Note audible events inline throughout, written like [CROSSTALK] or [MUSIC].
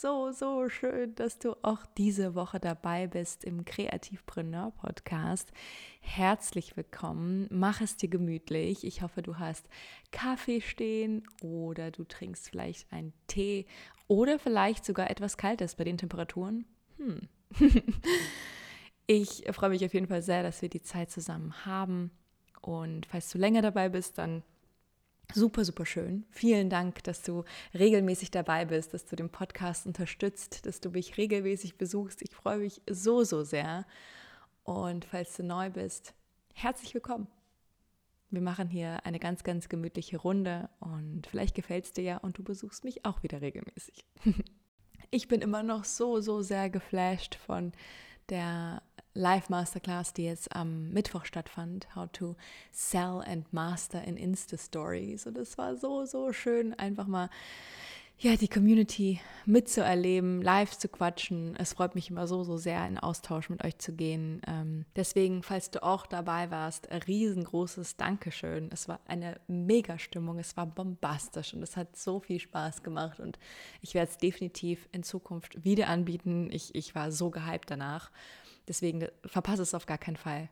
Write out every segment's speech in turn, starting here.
So, so schön, dass du auch diese Woche dabei bist im Kreativpreneur Podcast. Herzlich willkommen. Mach es dir gemütlich. Ich hoffe, du hast Kaffee stehen oder du trinkst vielleicht einen Tee oder vielleicht sogar etwas Kaltes bei den Temperaturen. Hm. [LAUGHS] ich freue mich auf jeden Fall sehr, dass wir die Zeit zusammen haben. Und falls du länger dabei bist, dann Super, super schön. Vielen Dank, dass du regelmäßig dabei bist, dass du den Podcast unterstützt, dass du mich regelmäßig besuchst. Ich freue mich so, so sehr. Und falls du neu bist, herzlich willkommen. Wir machen hier eine ganz, ganz gemütliche Runde und vielleicht gefällt es dir ja und du besuchst mich auch wieder regelmäßig. [LAUGHS] ich bin immer noch so, so sehr geflasht von der Live-Masterclass, die jetzt am Mittwoch stattfand, How to Sell and Master in Insta-Stories. Und es war so, so schön, einfach mal ja, die Community mitzuerleben, live zu quatschen. Es freut mich immer so, so sehr, in Austausch mit euch zu gehen. Ähm, deswegen, falls du auch dabei warst, riesengroßes Dankeschön. Es war eine Mega-Stimmung, es war bombastisch und es hat so viel Spaß gemacht und ich werde es definitiv in Zukunft wieder anbieten. Ich, ich war so gehypt danach. Deswegen verpasse es auf gar keinen Fall,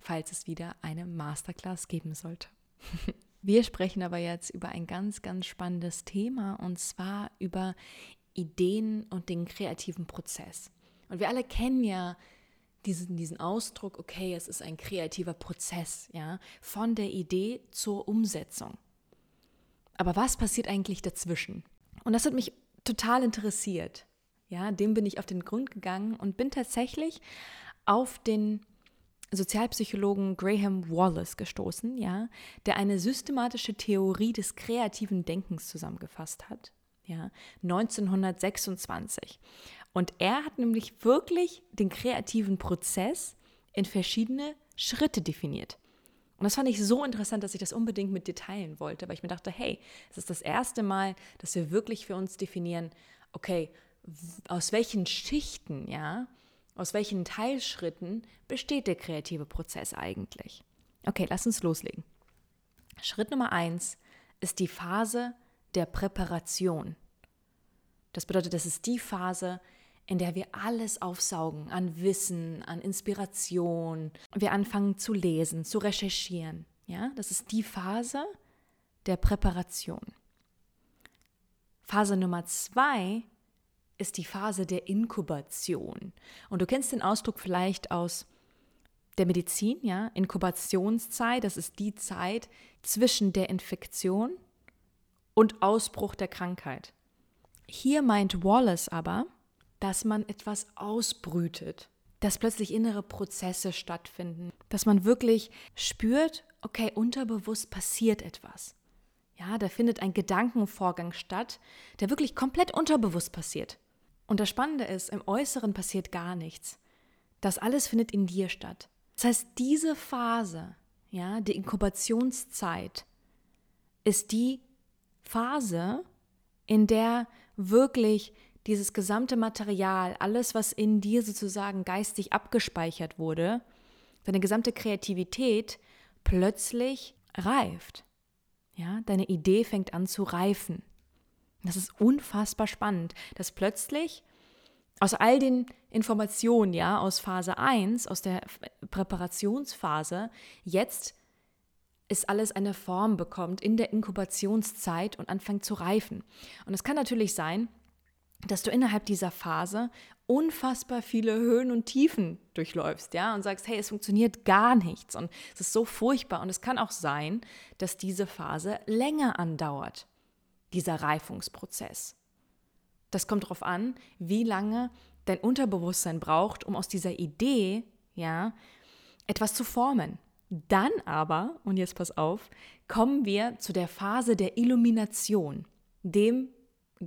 falls es wieder eine Masterclass geben sollte. [LAUGHS] Wir sprechen aber jetzt über ein ganz, ganz spannendes Thema und zwar über Ideen und den kreativen Prozess. Und wir alle kennen ja diesen, diesen Ausdruck, okay, es ist ein kreativer Prozess, ja, von der Idee zur Umsetzung. Aber was passiert eigentlich dazwischen? Und das hat mich total interessiert. Ja, dem bin ich auf den Grund gegangen und bin tatsächlich auf den Sozialpsychologen Graham Wallace gestoßen, ja, der eine systematische Theorie des kreativen Denkens zusammengefasst hat, ja, 1926. Und er hat nämlich wirklich den kreativen Prozess in verschiedene Schritte definiert. Und das fand ich so interessant, dass ich das unbedingt mit dir teilen wollte, weil ich mir dachte, hey, es ist das erste Mal, dass wir wirklich für uns definieren, okay, aus welchen Schichten, ja, aus welchen Teilschritten besteht der kreative Prozess eigentlich? Okay, lass uns loslegen. Schritt Nummer eins ist die Phase der Präparation. Das bedeutet, das ist die Phase, in der wir alles aufsaugen an Wissen, an Inspiration. Wir anfangen zu lesen, zu recherchieren. Ja, das ist die Phase der Präparation. Phase Nummer zwei ist die Phase der Inkubation. Und du kennst den Ausdruck vielleicht aus der Medizin, ja, Inkubationszeit, das ist die Zeit zwischen der Infektion und Ausbruch der Krankheit. Hier meint Wallace aber, dass man etwas ausbrütet, dass plötzlich innere Prozesse stattfinden, dass man wirklich spürt, okay, unterbewusst passiert etwas. Ja, da findet ein Gedankenvorgang statt, der wirklich komplett unterbewusst passiert. Und das Spannende ist, im Äußeren passiert gar nichts. Das alles findet in dir statt. Das heißt, diese Phase, ja, die Inkubationszeit, ist die Phase, in der wirklich dieses gesamte Material, alles, was in dir sozusagen geistig abgespeichert wurde, deine gesamte Kreativität plötzlich reift. Ja, deine Idee fängt an zu reifen. Das ist unfassbar spannend, dass plötzlich aus all den Informationen, ja, aus Phase 1, aus der Präparationsphase, jetzt ist alles eine Form bekommt in der Inkubationszeit und anfängt zu reifen. Und es kann natürlich sein, dass du innerhalb dieser Phase unfassbar viele Höhen und Tiefen durchläufst, ja, und sagst, hey, es funktioniert gar nichts und es ist so furchtbar. Und es kann auch sein, dass diese Phase länger andauert, dieser Reifungsprozess. Das kommt darauf an, wie lange dein Unterbewusstsein braucht, um aus dieser Idee, ja, etwas zu formen. Dann aber, und jetzt pass auf, kommen wir zu der Phase der Illumination, dem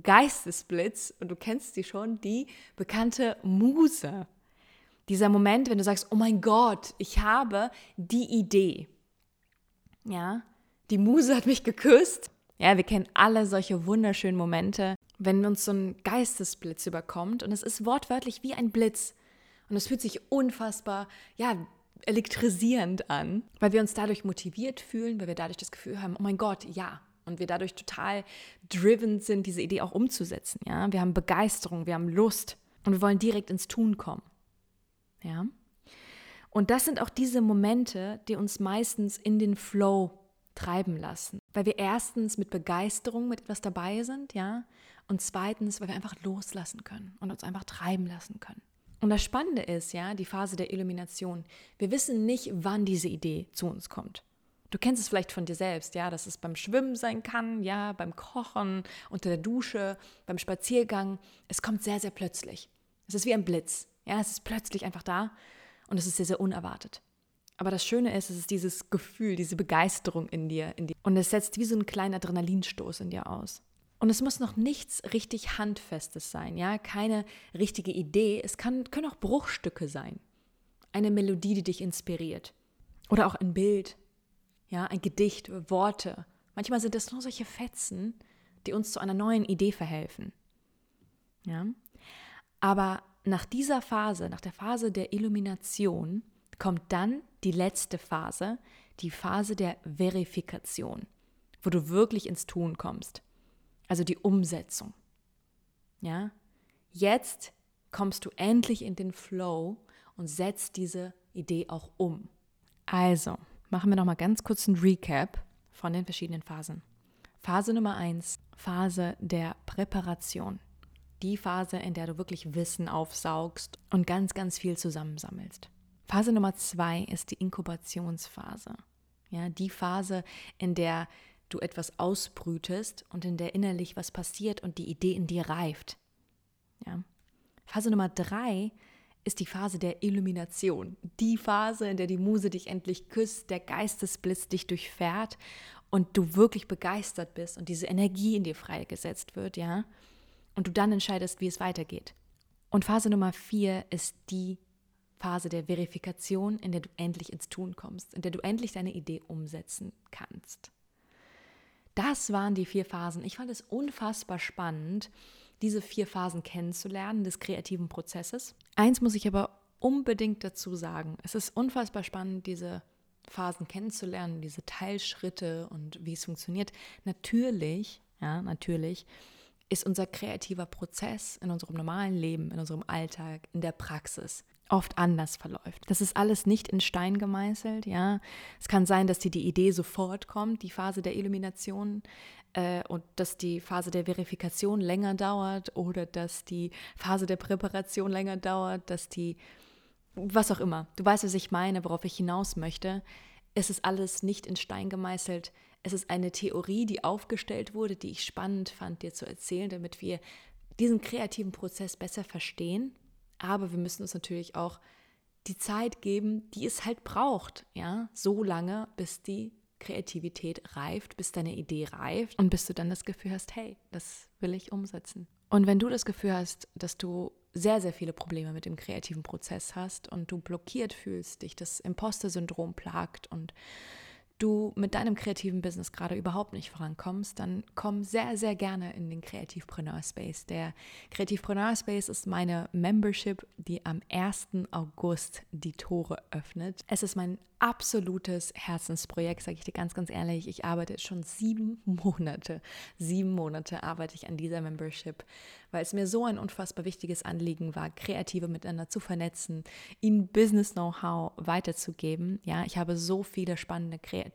Geistesblitz, und du kennst sie schon, die bekannte Muse. Dieser Moment, wenn du sagst, oh mein Gott, ich habe die Idee. Ja, die Muse hat mich geküsst. Ja, wir kennen alle solche wunderschönen Momente, wenn uns so ein Geistesblitz überkommt und es ist wortwörtlich wie ein Blitz. Und es fühlt sich unfassbar, ja, elektrisierend an, weil wir uns dadurch motiviert fühlen, weil wir dadurch das Gefühl haben, oh mein Gott, ja, und wir dadurch total driven sind, diese Idee auch umzusetzen. Ja? Wir haben Begeisterung, wir haben Lust und wir wollen direkt ins Tun kommen. Ja? Und das sind auch diese Momente, die uns meistens in den Flow treiben lassen, weil wir erstens mit Begeisterung mit etwas dabei sind, ja, und zweitens, weil wir einfach loslassen können und uns einfach treiben lassen können. Und das Spannende ist, ja, die Phase der Illumination. Wir wissen nicht, wann diese Idee zu uns kommt. Du kennst es vielleicht von dir selbst, ja, dass es beim Schwimmen sein kann, ja, beim Kochen, unter der Dusche, beim Spaziergang. Es kommt sehr, sehr plötzlich. Es ist wie ein Blitz. Ja, es ist plötzlich einfach da und es ist sehr, sehr unerwartet. Aber das Schöne ist, es ist dieses Gefühl, diese Begeisterung in dir, in dir. Und es setzt wie so einen kleinen Adrenalinstoß in dir aus. Und es muss noch nichts richtig Handfestes sein, ja, keine richtige Idee. Es kann, können auch Bruchstücke sein. Eine Melodie, die dich inspiriert. Oder auch ein Bild, ja, ein Gedicht, Worte. Manchmal sind es nur solche Fetzen, die uns zu einer neuen Idee verhelfen. Ja? Aber nach dieser Phase, nach der Phase der Illumination, kommt dann die letzte Phase, die Phase der Verifikation, wo du wirklich ins Tun kommst. Also die Umsetzung. Ja? Jetzt kommst du endlich in den Flow und setzt diese Idee auch um. Also, machen wir noch mal ganz kurz einen Recap von den verschiedenen Phasen. Phase Nummer eins, Phase der Präparation. Die Phase, in der du wirklich Wissen aufsaugst und ganz, ganz viel zusammensammelst. Phase Nummer zwei ist die Inkubationsphase. Ja, die Phase, in der du etwas ausbrütest und in der innerlich was passiert und die Idee in dir reift. Ja. Phase Nummer drei ist die Phase der Illumination. Die Phase, in der die Muse dich endlich küsst, der Geistesblitz dich durchfährt und du wirklich begeistert bist und diese Energie in dir freigesetzt wird, ja. Und du dann entscheidest, wie es weitergeht. Und Phase Nummer vier ist die Phase der Verifikation, in der du endlich ins Tun kommst, in der du endlich deine Idee umsetzen kannst. Das waren die vier Phasen. Ich fand es unfassbar spannend, diese vier Phasen kennenzulernen des kreativen Prozesses. Eins muss ich aber unbedingt dazu sagen. Es ist unfassbar spannend, diese Phasen kennenzulernen, diese Teilschritte und wie es funktioniert. Natürlich, ja, natürlich ist unser kreativer Prozess in unserem normalen Leben, in unserem Alltag, in der Praxis oft anders verläuft. Das ist alles nicht in Stein gemeißelt, ja. Es kann sein, dass dir die Idee sofort kommt, die Phase der Illumination, äh, und dass die Phase der Verifikation länger dauert oder dass die Phase der Präparation länger dauert, dass die, was auch immer. Du weißt, was ich meine, worauf ich hinaus möchte. Es ist alles nicht in Stein gemeißelt. Es ist eine Theorie, die aufgestellt wurde, die ich spannend fand, dir zu erzählen, damit wir diesen kreativen Prozess besser verstehen aber wir müssen uns natürlich auch die Zeit geben, die es halt braucht, ja, so lange, bis die Kreativität reift, bis deine Idee reift und bis du dann das Gefühl hast, hey, das will ich umsetzen. Und wenn du das Gefühl hast, dass du sehr, sehr viele Probleme mit dem kreativen Prozess hast und du blockiert fühlst, dich das Imposter-Syndrom plagt und du mit deinem kreativen Business gerade überhaupt nicht vorankommst, dann komm sehr, sehr gerne in den Kreativpreneur Space. Der Kreativpreneur Space ist meine Membership, die am 1. August die Tore öffnet. Es ist mein absolutes Herzensprojekt, sage ich dir ganz, ganz ehrlich. Ich arbeite schon sieben Monate, sieben Monate arbeite ich an dieser Membership, weil es mir so ein unfassbar wichtiges Anliegen war, Kreative miteinander zu vernetzen, ihnen Business-Know-how weiterzugeben. Ja, ich habe so viele spannende Kreative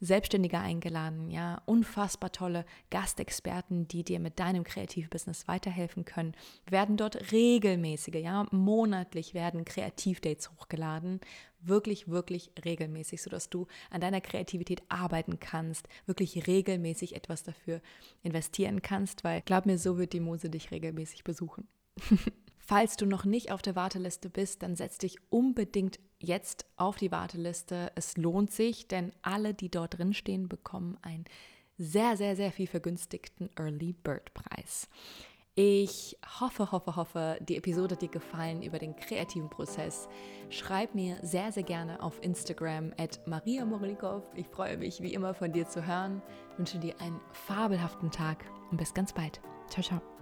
Selbstständige eingeladen, ja, unfassbar tolle Gastexperten, die dir mit deinem Kreativbusiness weiterhelfen können. Werden dort regelmäßige, ja, monatlich werden Kreativdates hochgeladen, wirklich, wirklich regelmäßig, sodass du an deiner Kreativität arbeiten kannst, wirklich regelmäßig etwas dafür investieren kannst, weil glaub mir, so wird die Muse dich regelmäßig besuchen. [LAUGHS] Falls du noch nicht auf der Warteliste bist, dann setz dich unbedingt jetzt auf die Warteliste. Es lohnt sich, denn alle, die dort drin stehen, bekommen einen sehr, sehr, sehr viel vergünstigten Early Bird Preis. Ich hoffe, hoffe, hoffe, die Episode hat dir gefallen über den kreativen Prozess. Schreib mir sehr, sehr gerne auf Instagram at Maria Morelikow. Ich freue mich, wie immer, von dir zu hören. Ich wünsche dir einen fabelhaften Tag und bis ganz bald. Ciao, ciao.